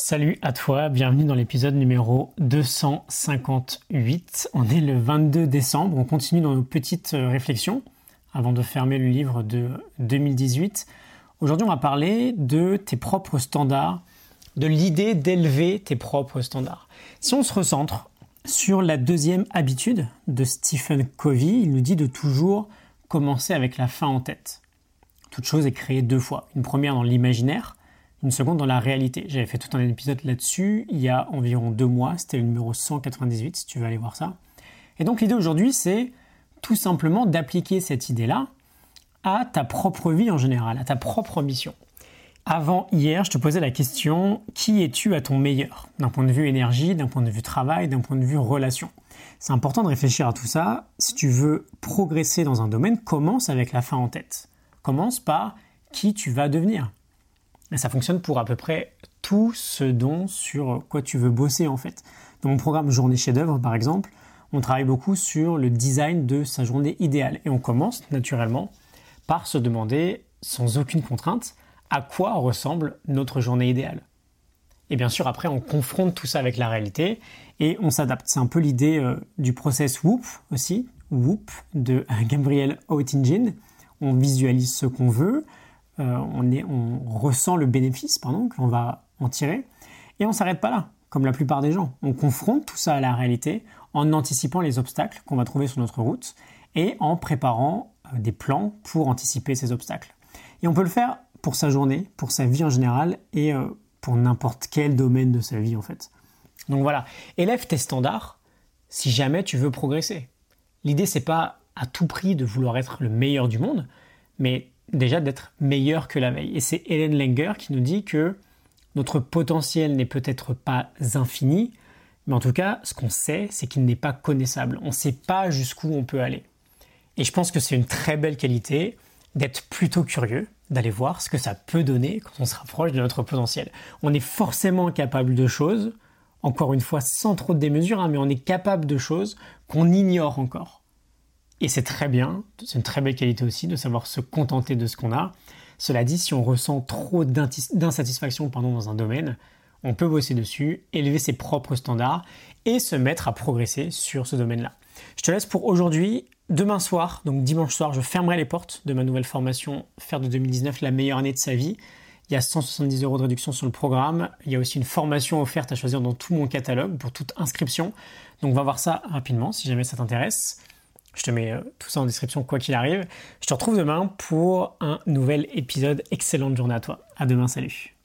Salut à toi, bienvenue dans l'épisode numéro 258. On est le 22 décembre, on continue dans nos petites euh, réflexions avant de fermer le livre de 2018. Aujourd'hui, on va parler de tes propres standards, de l'idée d'élever tes propres standards. Si on se recentre sur la deuxième habitude de Stephen Covey, il nous dit de toujours commencer avec la fin en tête. Toute chose est créée deux fois. Une première dans l'imaginaire, une seconde dans la réalité. J'avais fait tout un épisode là-dessus il y a environ deux mois, c'était le numéro 198 si tu veux aller voir ça. Et donc l'idée aujourd'hui c'est tout simplement d'appliquer cette idée-là à ta propre vie en général, à ta propre mission. Avant hier, je te posais la question qui es-tu à ton meilleur? D'un point de vue énergie, d'un point de vue travail, d'un point de vue relation. C'est important de réfléchir à tout ça. Si tu veux progresser dans un domaine, commence avec la fin en tête. Commence par qui tu vas devenir. Ça fonctionne pour à peu près tout ce dont sur quoi tu veux bosser en fait. Dans mon programme Journée chef-d'œuvre par exemple, on travaille beaucoup sur le design de sa journée idéale et on commence naturellement par se demander sans aucune contrainte à quoi ressemble notre journée idéale. Et bien sûr après on confronte tout ça avec la réalité et on s'adapte. C'est un peu l'idée euh, du process Whoop aussi, Whoop de Gabriel Oettingen. On visualise ce qu'on veut, on, est, on ressent le bénéfice pardon, que va en tirer. Et on ne s'arrête pas là, comme la plupart des gens. On confronte tout ça à la réalité en anticipant les obstacles qu'on va trouver sur notre route et en préparant euh, des plans pour anticiper ces obstacles. Et on peut le faire pour sa journée, pour sa vie en général et euh, pour n'importe quel domaine de sa vie en fait. Donc voilà, élève tes standards si jamais tu veux progresser. L'idée c'est pas à tout prix de vouloir être le meilleur du monde, mais déjà d'être meilleur que la veille. Et c'est Hélène Langer qui nous dit que notre potentiel n'est peut-être pas infini, mais en tout cas, ce qu'on sait, c'est qu'il n'est pas connaissable. On ne sait pas jusqu'où on peut aller. Et je pense que c'est une très belle qualité d'être plutôt curieux, d'aller voir ce que ça peut donner quand on se rapproche de notre potentiel. On est forcément capable de choses, encore une fois sans trop de démesure, hein, mais on est capable de choses qu'on ignore encore. Et c'est très bien, c'est une très belle qualité aussi de savoir se contenter de ce qu'on a. Cela dit, si on ressent trop d'insatisfaction dans un domaine, on peut bosser dessus, élever ses propres standards et se mettre à progresser sur ce domaine-là. Je te laisse pour aujourd'hui. Demain soir, donc dimanche soir, je fermerai les portes de ma nouvelle formation Faire de 2019 la meilleure année de sa vie. Il y a 170 euros de réduction sur le programme. Il y a aussi une formation offerte à choisir dans tout mon catalogue pour toute inscription. Donc on va voir ça rapidement si jamais ça t'intéresse. Je te mets euh, tout ça en description quoi qu'il arrive. Je te retrouve demain pour un nouvel épisode. Excellente journée à toi. À demain, salut.